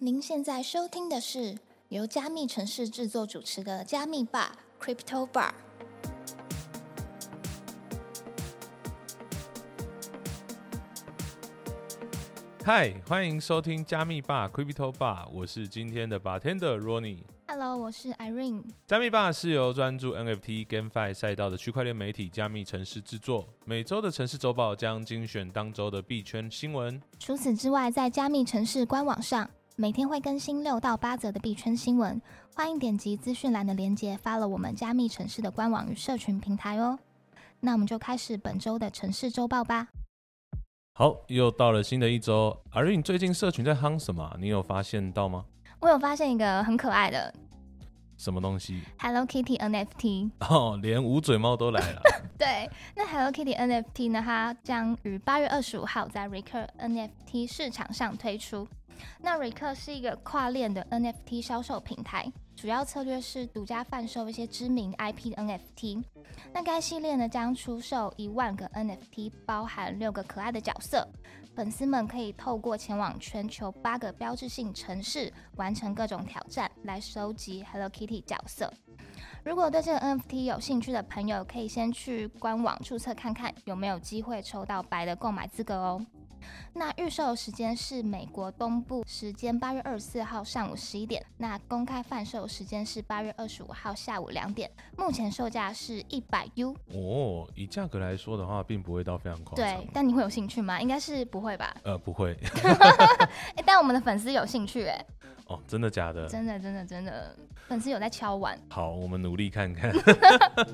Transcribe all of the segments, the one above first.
您现在收听的是由加密城市制作主持的加密吧 Crypto Bar。嗨，欢迎收听加密吧 Crypto Bar，我是今天的 bartender Ronnie。Hello，我是 Irene。加密吧是由专注 NFT、GameFi 赛道的区块链媒体加密城市制作，每周的城市周报将精选当周的币圈新闻。除此之外，在加密城市官网上，每天会更新六到八则的币圈新闻，欢迎点击资讯栏的链接发了我们加密城市的官网与社群平台哦。那我们就开始本周的城市周报吧。好，又到了新的一周，阿瑞，你最近社群在夯什么啊？你有发现到吗？我有发现一个很可爱的什么东西？Hello Kitty NFT。哦，连无嘴猫都来了。对，那 Hello Kitty NFT 呢？它将于八月二十五号在 Recur NFT 市场上推出。那 Recur 是一个跨链的 NFT 销售平台，主要策略是独家贩售一些知名 IP 的 NFT。那该系列呢将出售一万个 NFT，包含六个可爱的角色。粉丝们可以透过前往全球八个标志性城市，完成各种挑战，来收集 Hello Kitty 角色。如果对这个 NFT 有兴趣的朋友，可以先去官网注册看看有没有机会抽到白的购买资格哦。那预售时间是美国东部时间八月二十四号上午十一点，那公开贩售时间是八月二十五号下午两点。目前售价是一百 U，哦，以价格来说的话，并不会到非常夸张。对，但你会有兴趣吗？应该是不会吧？呃，不会。诶但我们的粉丝有兴趣，哎，哦，真的假的？真的真的真的，粉丝有在敲碗。好，我们努力看看。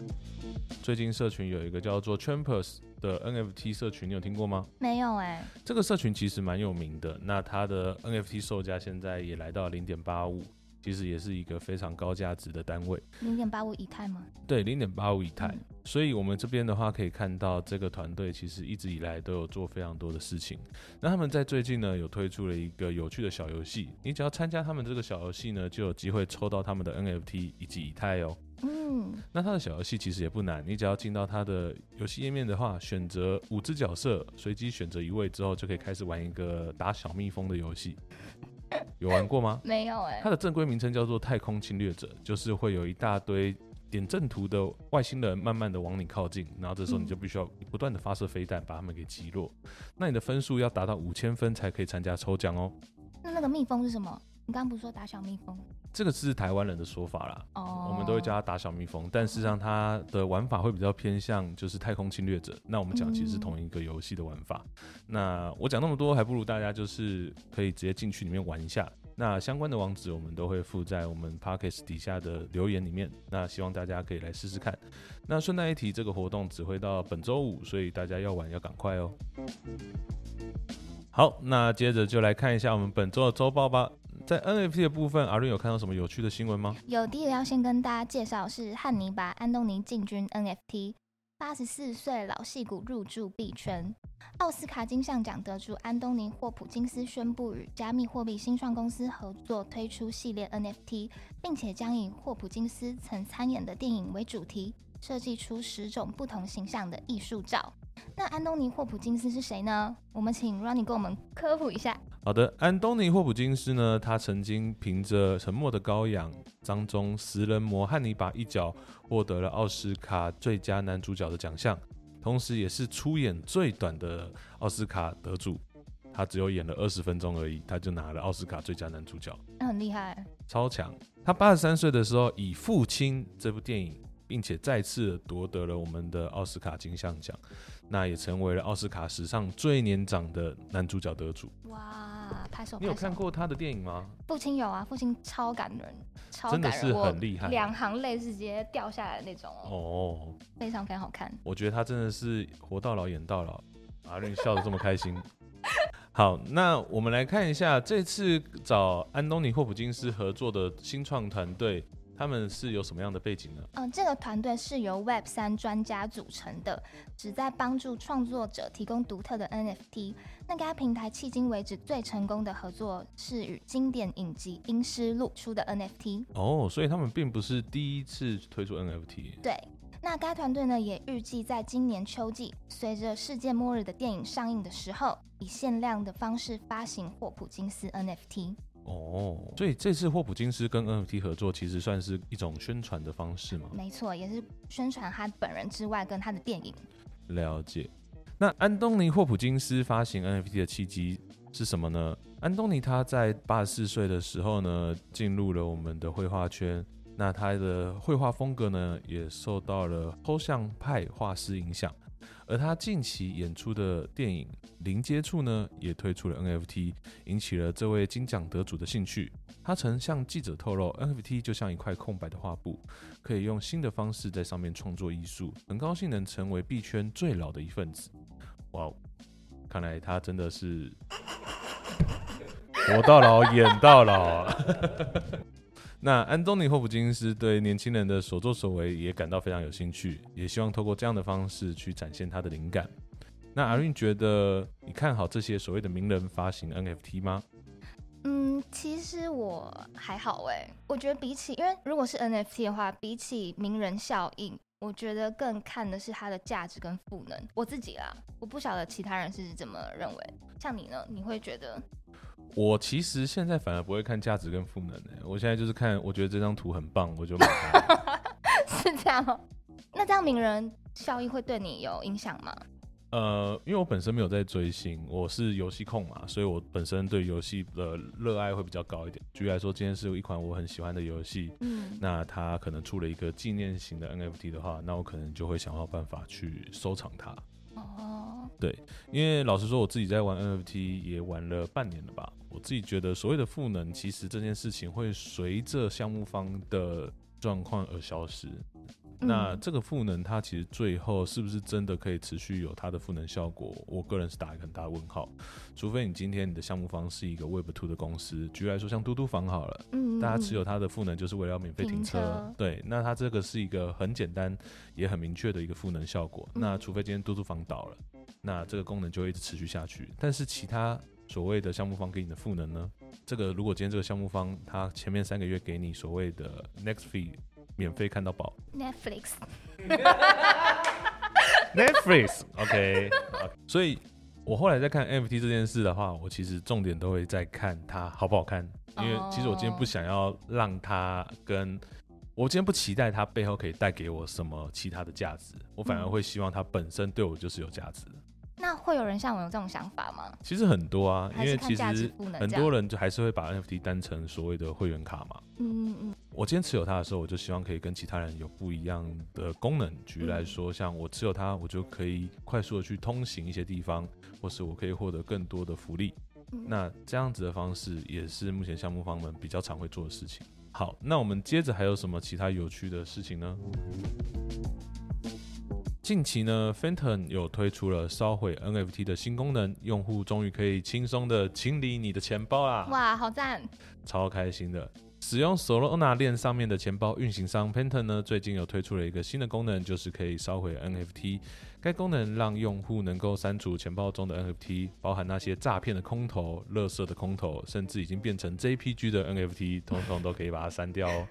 最近社群有一个叫做 Trampers 的 NFT 社群，你有听过吗？没有哎，这个社群其实蛮有名的，那它的 NFT 售价现在也来到零点八五，其实也是一个非常高价值的单位。零点八五以太吗？对，零点八五以太。嗯所以我们这边的话可以看到，这个团队其实一直以来都有做非常多的事情。那他们在最近呢，有推出了一个有趣的小游戏，你只要参加他们这个小游戏呢，就有机会抽到他们的 NFT 以及以太哦。嗯，那它的小游戏其实也不难，你只要进到它的游戏页面的话，选择五只角色，随机选择一位之后，就可以开始玩一个打小蜜蜂的游戏。有玩过吗？没有哎它。的正规名称叫做《太空侵略者》，就是会有一大堆点阵图的外星人慢慢的往你靠近，然后这时候你就必须要不断的发射飞弹把他们给击落。那你的分数要达到五千分才可以参加抽奖哦。那那个蜜蜂是什么？你刚刚不是说打小蜜蜂？这个是台湾人的说法啦，哦，我们都会叫它打小蜜蜂，但事实上它的玩法会比较偏向就是太空侵略者。那我们讲其实是同一个游戏的玩法。那我讲那么多，还不如大家就是可以直接进去里面玩一下。那相关的网址我们都会附在我们 podcast 底下的留言里面。那希望大家可以来试试看。那顺带一提，这个活动只会到本周五，所以大家要玩要赶快哦。好，那接着就来看一下我们本周的周报吧。在 NFT 的部分，阿瑞有看到什么有趣的新闻吗？有第一个要先跟大家介绍是汉尼拔·安东尼进军 NFT，八十四岁老戏骨入驻币圈。奥斯卡金像奖得主安东尼·霍普金斯宣布与加密货币新创公司合作推出系列 NFT，并且将以霍普金斯曾参演的电影为主题，设计出十种不同形象的艺术照。那安东尼·霍普金斯是谁呢？我们请 Ronnie 给我们科普一下。好的，安东尼·霍普金斯呢，他曾经凭着《沉默的羔羊》当中食人魔汉尼拔一角获得了奥斯卡最佳男主角的奖项，同时也是出演最短的奥斯卡得主。他只有演了二十分钟而已，他就拿了奥斯卡最佳男主角，那很厉害，超强。他八十三岁的时候以《父亲》这部电影，并且再次夺得了我们的奥斯卡金像奖，那也成为了奥斯卡史上最年长的男主角得主。哇！拍手！你有看过他的电影吗？父亲有啊，父亲超感人，超真的是很厉害两行泪是直接掉下来的那种哦，哦，非常非常好看。我觉得他真的是活到老演到老，阿令笑得这么开心。好，那我们来看一下这次找安东尼·霍普金斯合作的新创团队，他们是有什么样的背景呢？嗯，这个团队是由 Web 三专家组成的，旨在帮助创作者提供独特的 NFT。那该平台迄今为止最成功的合作是与经典影集《阴尸路》出的 NFT。哦，所以他们并不是第一次推出 NFT。对，那该团队呢也预计在今年秋季，随着世界末日的电影上映的时候，以限量的方式发行霍普金斯 NFT。哦，所以这次霍普金斯跟 NFT 合作，其实算是一种宣传的方式吗？没错，也是宣传他本人之外，跟他的电影。了解。那安东尼霍普金斯发行 NFT 的契机是什么呢？安东尼他在八十四岁的时候呢，进入了我们的绘画圈。那他的绘画风格呢，也受到了抽象派画师影响。而他近期演出的电影《零接触》呢，也推出了 NFT，引起了这位金奖得主的兴趣。他曾向记者透露，NFT 就像一块空白的画布，可以用新的方式在上面创作艺术。很高兴能成为币圈最老的一份子。哇，看来他真的是活到老，演到老。那安东尼霍普金斯对年轻人的所作所为也感到非常有兴趣，也希望透过这样的方式去展现他的灵感。那阿韵觉得，你看好这些所谓的名人发行 NFT 吗？嗯，其实我还好哎，我觉得比起，因为如果是 NFT 的话，比起名人效应，我觉得更看的是它的价值跟赋能。我自己啦，我不晓得其他人是怎么认为。像你呢，你会觉得？我其实现在反而不会看价值跟赋能的，我现在就是看，我觉得这张图很棒，我就买它。是这样，那这样名人效益会对你有影响吗？呃，因为我本身没有在追星，我是游戏控嘛，所以我本身对游戏的热爱会比较高一点。举例来说，今天是有一款我很喜欢的游戏，嗯，那它可能出了一个纪念型的 NFT 的话，那我可能就会想要办法去收藏它。哦，对，因为老实说，我自己在玩 NFT 也玩了半年了吧。我自己觉得，所谓的赋能，其实这件事情会随着项目方的状况而消失。那这个赋能，它其实最后是不是真的可以持续有它的赋能效果？我个人是打一个很大的问号。除非你今天你的项目方是一个 Web Two 的公司，举例来说，像嘟嘟房好了，嗯，大家持有它的赋能就是为了要免费停车，对，那它这个是一个很简单也很明确的一个赋能效果。那除非今天嘟嘟房倒了，那这个功能就会一直持续下去。但是其他所谓的项目方给你的赋能呢？这个如果今天这个项目方他前面三个月给你所谓的 Next Fee 免费看到宝，Netflix，Netflix，OK，所以我后来在看 NFT 这件事的话，我其实重点都会在看它好不好看，因为其实我今天不想要让它跟我今天不期待它背后可以带给我什么其他的价值，我反而会希望它本身对我就是有价值。的。那会有人像我有这种想法吗？其实很多啊，因为其实很多人就还是会把 NFT 当成所谓的会员卡嘛。嗯嗯嗯。我今天持有它的时候，我就希望可以跟其他人有不一样的功能。举例来说，像我持有它，我就可以快速的去通行一些地方，或是我可以获得更多的福利。那这样子的方式也是目前项目方们比较常会做的事情。好，那我们接着还有什么其他有趣的事情呢？近期呢，Phantom 有推出了烧毁 NFT 的新功能，用户终于可以轻松的清理你的钱包啦！哇，好赞，超开心的。使用 Solana 链上面的钱包运行商 Phantom 呢，最近有推出了一个新的功能，就是可以烧毁 NFT。该功能让用户能够删除钱包中的 NFT，包含那些诈骗的空投、垃圾的空投，甚至已经变成 JPG 的 NFT，通通都可以把它删掉哦。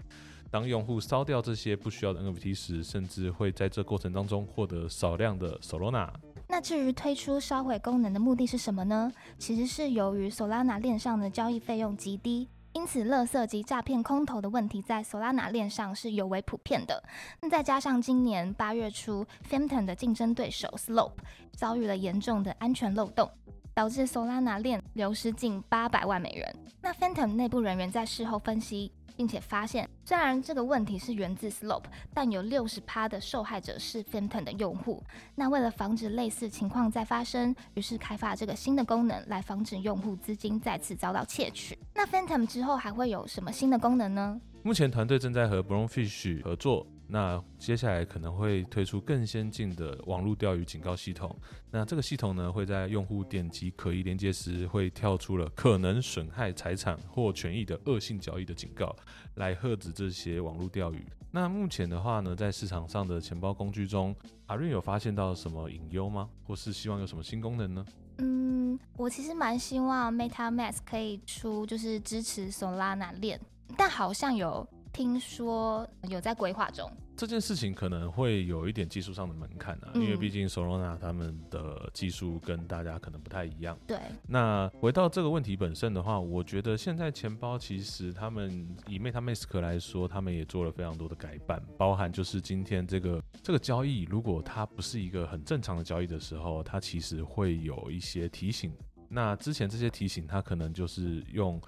当用户烧掉这些不需要的 NFT 时，甚至会在这过程当中获得少量的 Solana。那至于推出烧毁功能的目的是什么呢？其实是由于 Solana 链上的交易费用极低，因此垃圾及诈骗空投的问题在 Solana 链上是尤为普遍的。那再加上今年八月初 p h a n t o m 的竞争对手 Slope 遭遇了严重的安全漏洞，导致 Solana 链流失近八百万美元。那 p h a n t o m 内部人员在事后分析。并且发现，虽然这个问题是源自 Slope，但有六十趴的受害者是 Phantom 的用户。那为了防止类似情况再发生，于是开发这个新的功能来防止用户资金再次遭到窃取。那 Phantom 之后还会有什么新的功能呢？目前团队正在和 Brownfish 合作。那接下来可能会推出更先进的网络钓鱼警告系统。那这个系统呢，会在用户点击可疑连接时，会跳出了可能损害财产或权益的恶性交易的警告，来遏止这些网络钓鱼。那目前的话呢，在市场上的钱包工具中，阿瑞有发现到什么隐忧吗？或是希望有什么新功能呢？嗯，我其实蛮希望 MetaMask 可以出就是支持 Solana 链，但好像有。听说有在规划中，这件事情可能会有一点技术上的门槛啊，因为毕竟 Solana 他们的技术跟大家可能不太一样。对。那回到这个问题本身的话，我觉得现在钱包其实他们以 MetaMask 来说，他们也做了非常多的改版，包含就是今天这个这个交易，如果它不是一个很正常的交易的时候，它其实会有一些提醒。那之前这些提醒，它可能就是用。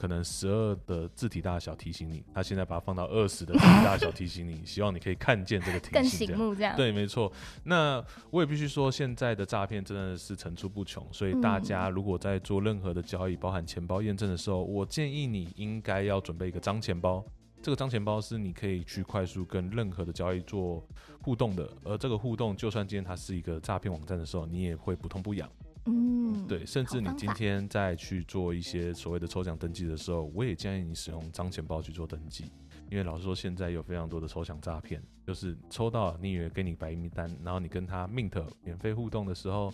可能十二的字体大小提醒你，他现在把它放到二十的字体大小提醒你，希望你可以看见这个提醒。更醒目这样。对，没错。那我也必须说，现在的诈骗真的是层出不穷，所以大家如果在做任何的交易，包含钱包验证的时候，我建议你应该要准备一个脏钱包。这个脏钱包是你可以去快速跟任何的交易做互动的，而这个互动，就算今天它是一个诈骗网站的时候，你也会不痛不痒。嗯，对，甚至你今天再去做一些所谓的抽奖登记的时候，我也建议你使用脏钱包去做登记，因为老实说，现在有非常多的抽奖诈骗，就是抽到你以为给你白名单，然后你跟他 mint 免费互动的时候。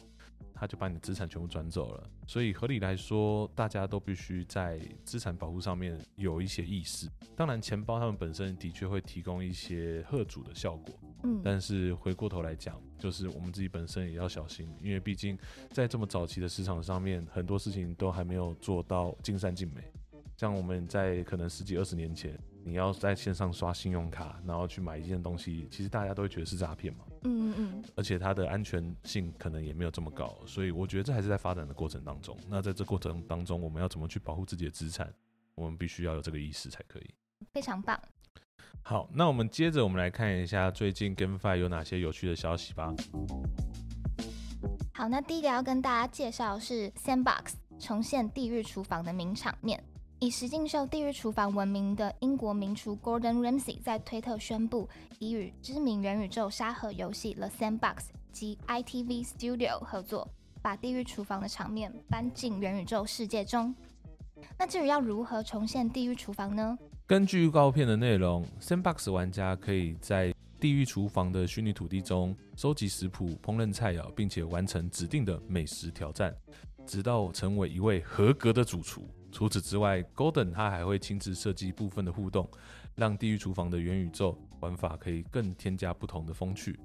他就把你的资产全部转走了，所以合理来说，大家都必须在资产保护上面有一些意识。当然，钱包他们本身的确会提供一些贺主的效果，嗯，但是回过头来讲，就是我们自己本身也要小心，因为毕竟在这么早期的市场上面，很多事情都还没有做到尽善尽美。像我们在可能十几二十年前。你要在线上刷信用卡，然后去买一件东西，其实大家都会觉得是诈骗嘛。嗯嗯嗯。而且它的安全性可能也没有这么高，所以我觉得这还是在发展的过程当中。那在这过程当中，我们要怎么去保护自己的资产？我们必须要有这个意识才可以。非常棒。好，那我们接着我们来看一下最近 GameFi 有哪些有趣的消息吧。好，那第一个要跟大家介绍是 Sandbox 重现地狱厨房的名场面。以实境秀《地狱厨房》闻名的英国名厨 Gordon Ramsay 在推特宣布，已与知名元宇宙沙盒游戏 The Sandbox 及 ITV Studio 合作，把《地狱厨房》的场面搬进元宇宙世界中。那至于要如何重现《地狱厨房》呢？根据预告片的内容，Sandbox 玩家可以在《地狱厨房》的虚拟土地中收集食谱、烹饪菜肴，并且完成指定的美食挑战，直到成为一位合格的主厨。除此之外，Golden 他还会亲自设计部分的互动，让地狱厨房的元宇宙玩法可以更添加不同的风趣。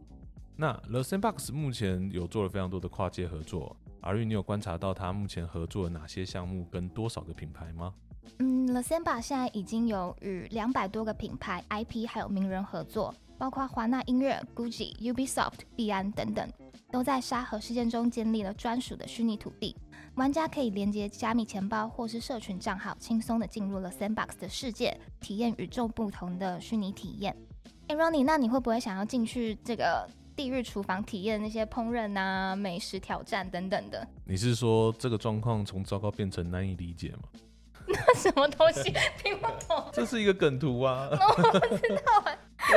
那 The Sandbox 目前有做了非常多的跨界合作，阿瑞，你有观察到他目前合作了哪些项目跟多少个品牌吗？嗯，The Sandbox 现在已经有与两百多个品牌、IP 还有名人合作，包括华纳音乐、Gucci、Ubisoft、币安等等，都在沙盒事件中建立了专属的虚拟土地。玩家可以连接加密钱包或是社群账号，轻松的进入了 Sandbox 的世界，体验与众不同的虚拟体验。哎，Ronnie，那你会不会想要进去这个地狱厨房，体验那些烹饪啊、美食挑战等等的？你是说这个状况从糟糕变成难以理解吗？那什么东西听不懂？这是一个梗图啊！我不知道。波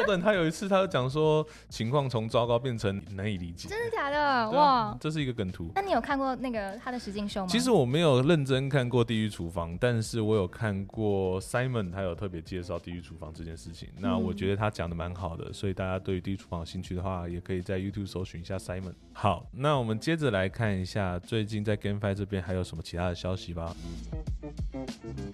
等他有一次，他就讲说情况从糟糕变成难以理解，真的假的？哇，这是一个梗图。那你有看过那个他的实境秀吗？其实我没有认真看过《地狱厨房》，但是我有看过 Simon，他有特别介绍《地狱厨房》这件事情。那我觉得他讲的蛮好的，所以大家对于《地狱厨房》有兴趣的话，也可以在 YouTube 搜寻一下 Simon。好，那我们接着来看一下最近在 GameFi 这边还有什么其他的消息吧。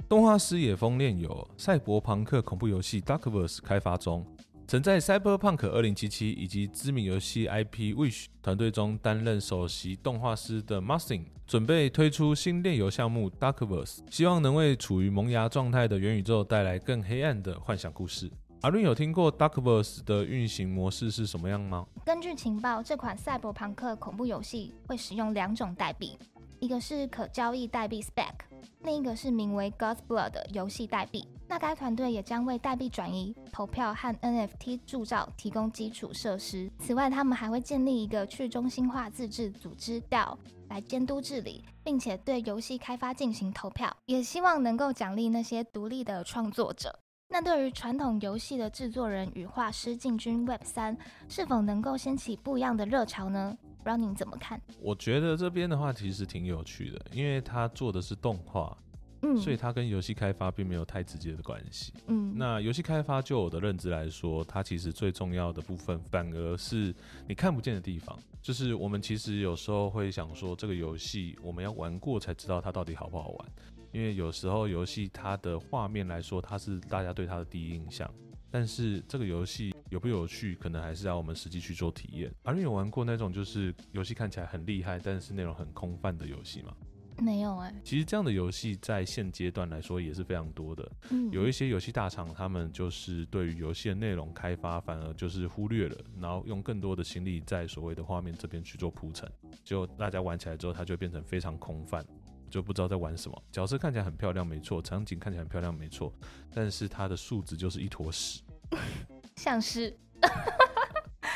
动画师野风恋有赛博朋克恐怖游戏 Darkverse 开发中。曾在 Cyberpunk 2077以及知名游戏 IP Wish 团队中担任首席动画师的 Martin，准备推出新炼游项目 Darkverse，希望能为处于萌芽状态的元宇宙带来更黑暗的幻想故事。阿伦有听过 Darkverse 的运行模式是什么样吗？根据情报，这款赛博朋克恐怖游戏会使用两种代币，一个是可交易代币 Spec，另一个是名为 God's Blood 的游戏代币。那该团队也将为代币转移、投票和 NFT 铸造提供基础设施。此外，他们还会建立一个去中心化自治组织 DAO 来监督治理，并且对游戏开发进行投票，也希望能够奖励那些独立的创作者。那对于传统游戏的制作人与画师进军 Web 三，是否能够掀起不一样的热潮呢？不知道您怎么看？我觉得这边的话其实挺有趣的，因为他做的是动画。嗯，所以它跟游戏开发并没有太直接的关系。嗯，那游戏开发就我的认知来说，它其实最重要的部分反而是你看不见的地方。就是我们其实有时候会想说，这个游戏我们要玩过才知道它到底好不好玩。因为有时候游戏它的画面来说，它是大家对它的第一印象。但是这个游戏有不有趣，可能还是要我们实际去做体验。而你有玩过那种就是游戏看起来很厉害，但是内容很空泛的游戏吗？没有哎、其实这样的游戏在现阶段来说也是非常多的。嗯，有一些游戏大厂，他们就是对于游戏的内容开发，反而就是忽略了，然后用更多的心力在所谓的画面这边去做铺陈，就大家玩起来之后，它就会变成非常空泛，就不知道在玩什么。角色看起来很漂亮，没错；场景看起来很漂亮，没错，但是它的数值就是一坨屎。像是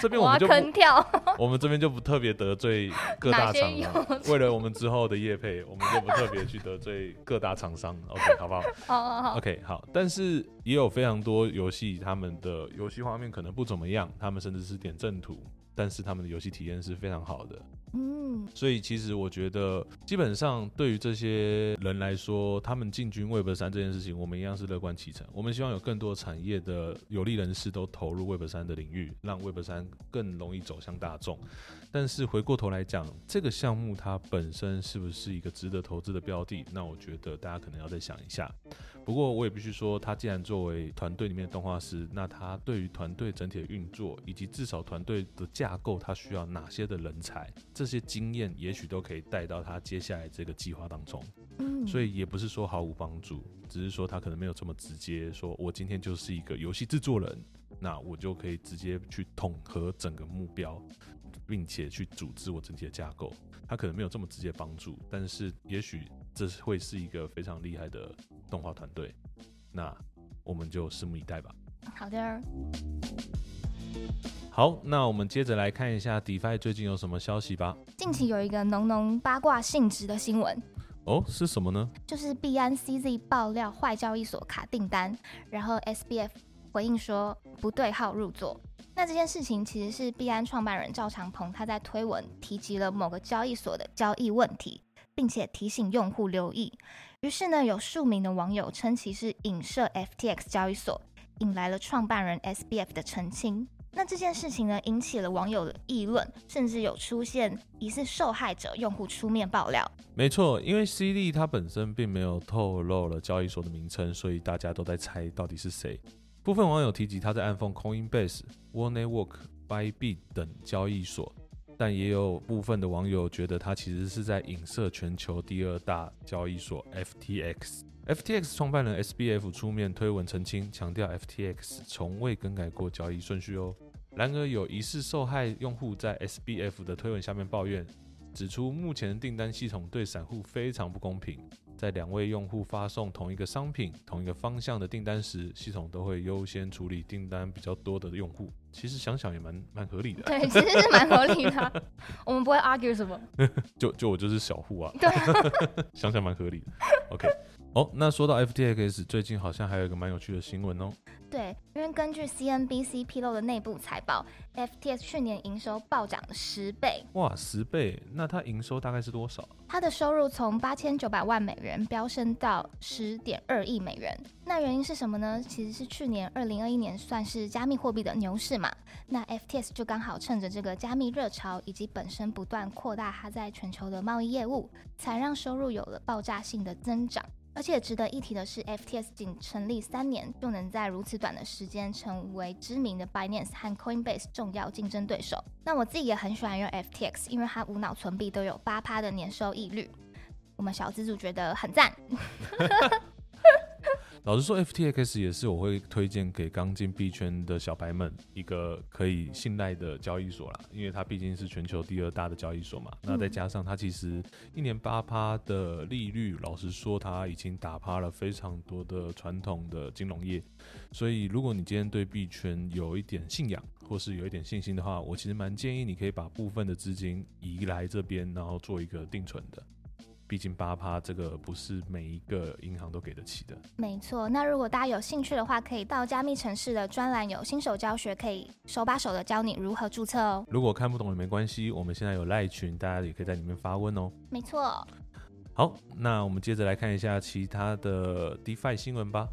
这边我们就跳，我们这边就不特别得罪各大厂商。为了我们之后的业配，我们就不特别去得罪各大厂商。OK，好不好？哦哦好，OK，好，但是也有非常多游戏，他们的游戏画面可能不怎么样，他们甚至是点阵图，但是他们的游戏体验是非常好的。嗯，所以其实我觉得，基本上对于这些人来说，他们进军 Web 三这件事情，我们一样是乐观其成。我们希望有更多产业的有利人士都投入 Web 三的领域，让 Web 三更容易走向大众。但是回过头来讲，这个项目它本身是不是一个值得投资的标的？那我觉得大家可能要再想一下。不过我也必须说，他既然作为团队里面的动画师，那他对于团队整体的运作，以及至少团队的架构，他需要哪些的人才，这些经验也许都可以带到他接下来这个计划当中。嗯，所以也不是说毫无帮助，只是说他可能没有这么直接说，我今天就是一个游戏制作人，那我就可以直接去统合整个目标，并且去组织我整体的架构。他可能没有这么直接帮助，但是也许这会是一个非常厉害的动画团队。那我们就拭目以待吧。好的，好，那我们接着来看一下 DeFi 最近有什么消息吧。近期有一个浓浓八卦性质的新闻，哦，是什么呢？就是币安 CZ 爆料坏交易所卡订单，然后 SBF 回应说不对号入座。那这件事情其实是币安创办人赵长鹏他在推文提及了某个交易所的交易问题，并且提醒用户留意。于是呢，有数名的网友称其是影射 FTX 交易所，引来了创办人 SBF 的澄清。那这件事情呢，引起了网友的议论，甚至有出现疑似受害者用户出面爆料。没错，因为 C 利它本身并没有透露了交易所的名称，所以大家都在猜到底是谁。部分网友提及他在暗讽 Coinbase、War Network、Bybit 等交易所，但也有部分的网友觉得他其实是在影射全球第二大交易所 FTX。FTX 创办人 SBF 出面推文澄清，强调 FTX 从未更改过交易顺序哦。然而，有疑似受害用户在 SBF 的推文下面抱怨，指出目前订单系统对散户非常不公平。在两位用户发送同一个商品、同一个方向的订单时，系统都会优先处理订单比较多的用户。其实想想也蛮蛮合理的，对，其实是蛮合理的啊，我们不会 argue 什么。就就我就是小户啊，对啊，想想蛮合理的。OK，哦，那说到 FTX，最近好像还有一个蛮有趣的新闻哦。对，因为根据 CNBC 披露的内部财报，FTX 去年营收暴涨了十倍，哇，十倍，那它营收大概是多少？它的收入从八千九百万美元飙升到十点二亿美元。那原因是什么呢？其实是去年二零二一年算是加密货币的牛市嘛，那 FTX 就刚好趁着这个加密热潮以及本身不断扩大它在全球的贸易业务，才让收入有了爆炸性的增长。而且值得一提的是，FTX 仅成立三年，就能在如此短的时间成为知名的 Binance 和 Coinbase 重要竞争对手。那我自己也很喜欢用 FTX，因为它无脑存币都有八趴的年收益率，我们小资主觉得很赞。老实说，FTX 也是我会推荐给刚进币圈的小白们一个可以信赖的交易所啦，因为它毕竟是全球第二大的交易所嘛。那再加上它其实一年八趴的利率，老实说，它已经打趴了非常多的传统的金融业。所以，如果你今天对币圈有一点信仰，或是有一点信心的话，我其实蛮建议你可以把部分的资金移来这边，然后做一个定存的。毕竟八趴这个不是每一个银行都给得起的。没错，那如果大家有兴趣的话，可以到加密城市的专栏有新手教学，可以手把手的教你如何注册哦。如果看不懂也没关系，我们现在有赖群，大家也可以在里面发问哦。没错，好，那我们接着来看一下其他的 DeFi 新闻吧。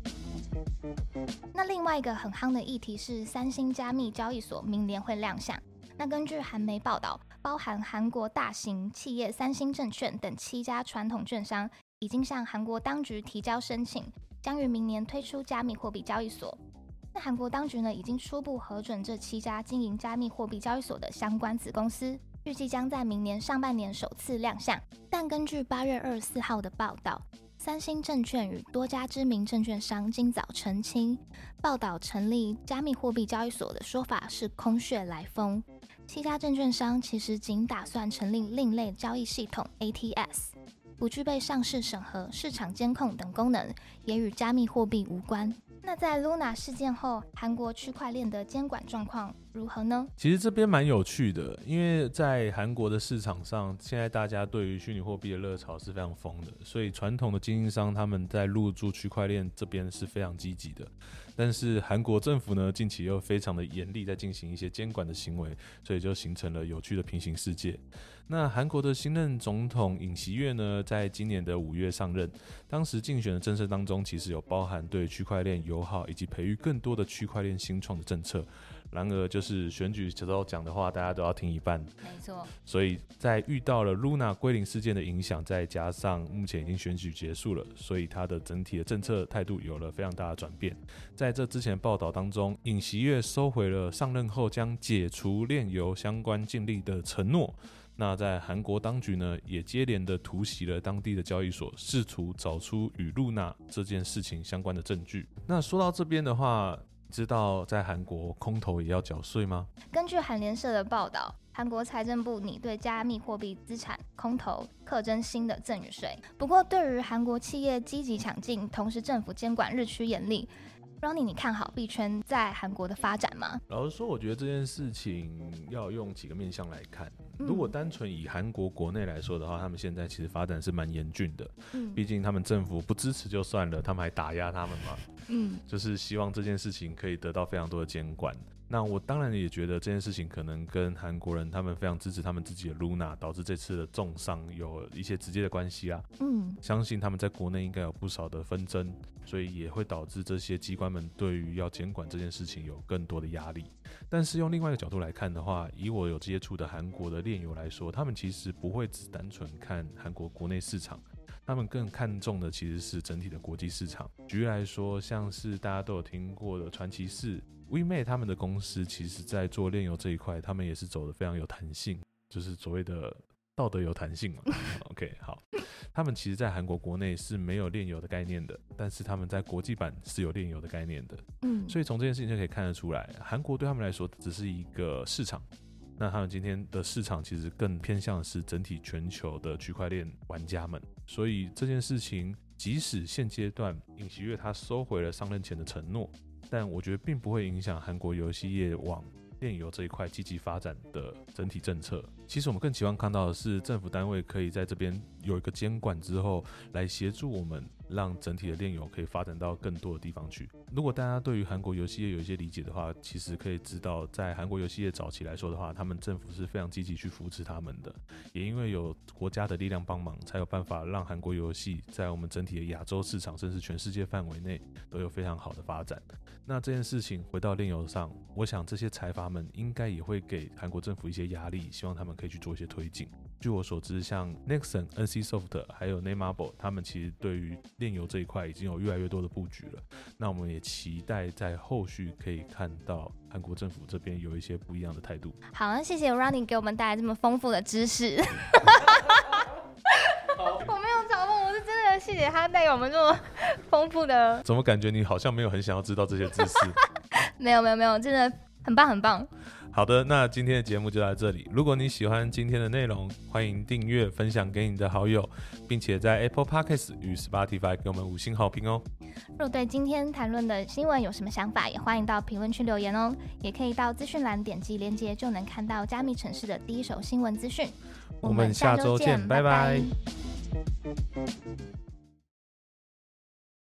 那另外一个很夯的议题是三星加密交易所明年会亮相。那根据韩媒报道，包含韩国大型企业三星证券等七家传统券商已经向韩国当局提交申请，将于明年推出加密货币交易所。那韩国当局呢已经初步核准这七家经营加密货币交易所的相关子公司，预计将在明年上半年首次亮相。但根据八月二十四号的报道，三星证券与多家知名证券商今早澄清，报道成立加密货币交易所的说法是空穴来风。七家证券商其实仅打算成立另类交易系统 ATS。不具备上市审核、市场监控等功能，也与加密货币无关。那在 Luna 事件后，韩国区块链的监管状况如何呢？其实这边蛮有趣的，因为在韩国的市场上，现在大家对于虚拟货币的热潮是非常疯的，所以传统的经营商他们在入驻区块链这边是非常积极的。但是韩国政府呢，近期又非常的严厉，在进行一些监管的行为，所以就形成了有趣的平行世界。那韩国的新任总统尹锡悦呢，在今年的五月上任，当时竞选的政策当中，其实有包含对区块链友好以及培育更多的区块链新创的政策。然而，就是选举时候讲的话，大家都要听一半。没错。所以在遇到了 Luna 归零事件的影响，再加上目前已经选举结束了，所以他的整体的政策态度有了非常大的转变。在这之前报道当中，尹锡悦收回了上任后将解除炼油相关禁令的承诺。那在韩国当局呢，也接连的突袭了当地的交易所，试图找出与 Luna 这件事情相关的证据。那说到这边的话。知道在韩国空投也要缴税吗？根据韩联社的报道，韩国财政部拟对加密货币资产空投课征新的赠与税。不过，对于韩国企业积极抢进，同时政府监管日趋严厉。Ronnie，你看好币圈在韩国的发展吗？老实说，我觉得这件事情要用几个面向来看。如果单纯以韩国国内来说的话，他们现在其实发展是蛮严峻的。嗯，毕竟他们政府不支持就算了，他们还打压他们嘛。嗯，就是希望这件事情可以得到非常多的监管。那我当然也觉得这件事情可能跟韩国人他们非常支持他们自己的 Luna，导致这次的重伤有一些直接的关系啊。嗯，相信他们在国内应该有不少的纷争，所以也会导致这些机关们对于要监管这件事情有更多的压力。但是用另外一个角度来看的话，以我有接触的韩国的炼油来说，他们其实不会只单纯看韩国国内市场，他们更看重的其实是整体的国际市场。举例来说，像是大家都有听过的传奇士。WeMate 他们的公司其实，在做炼油这一块，他们也是走的非常有弹性，就是所谓的道德有弹性嘛。OK，好，他们其实，在韩国国内是没有炼油的概念的，但是他们在国际版是有炼油的概念的。嗯，所以从这件事情就可以看得出来，韩国对他们来说只是一个市场，那他们今天的市场其实更偏向的是整体全球的区块链玩家们。所以这件事情，即使现阶段尹锡悦他收回了上任前的承诺。但我觉得并不会影响韩国游戏业往炼油这一块积极发展的整体政策。其实我们更期望看到的是，政府单位可以在这边有一个监管之后，来协助我们。让整体的炼油可以发展到更多的地方去。如果大家对于韩国游戏业有一些理解的话，其实可以知道，在韩国游戏业早期来说的话，他们政府是非常积极去扶持他们的。也因为有国家的力量帮忙，才有办法让韩国游戏在我们整体的亚洲市场，甚至全世界范围内都有非常好的发展。那这件事情回到炼油上，我想这些财阀们应该也会给韩国政府一些压力，希望他们可以去做一些推进。据我所知，像 Nexon、NCSoft 还有 Nameable，他们其实对于炼油这一块已经有越来越多的布局了。那我们也期待在后续可以看到韩国政府这边有一些不一样的态度。好，那谢谢 Running 给我们带来这么丰富的知识。我没有找到，我是真的谢谢他带给我们这么丰富的。怎么感觉你好像没有很想要知道这些知识？没有没有没有，真的很棒很棒。好的，那今天的节目就到这里。如果你喜欢今天的内容，欢迎订阅、分享给你的好友，并且在 Apple Podcasts 与 Spotify 给我们五星好评哦。若对今天谈论的新闻有什么想法，也欢迎到评论区留言哦。也可以到资讯栏点击链接，就能看到加密城市的第一手新闻资讯。我们下周见，拜拜。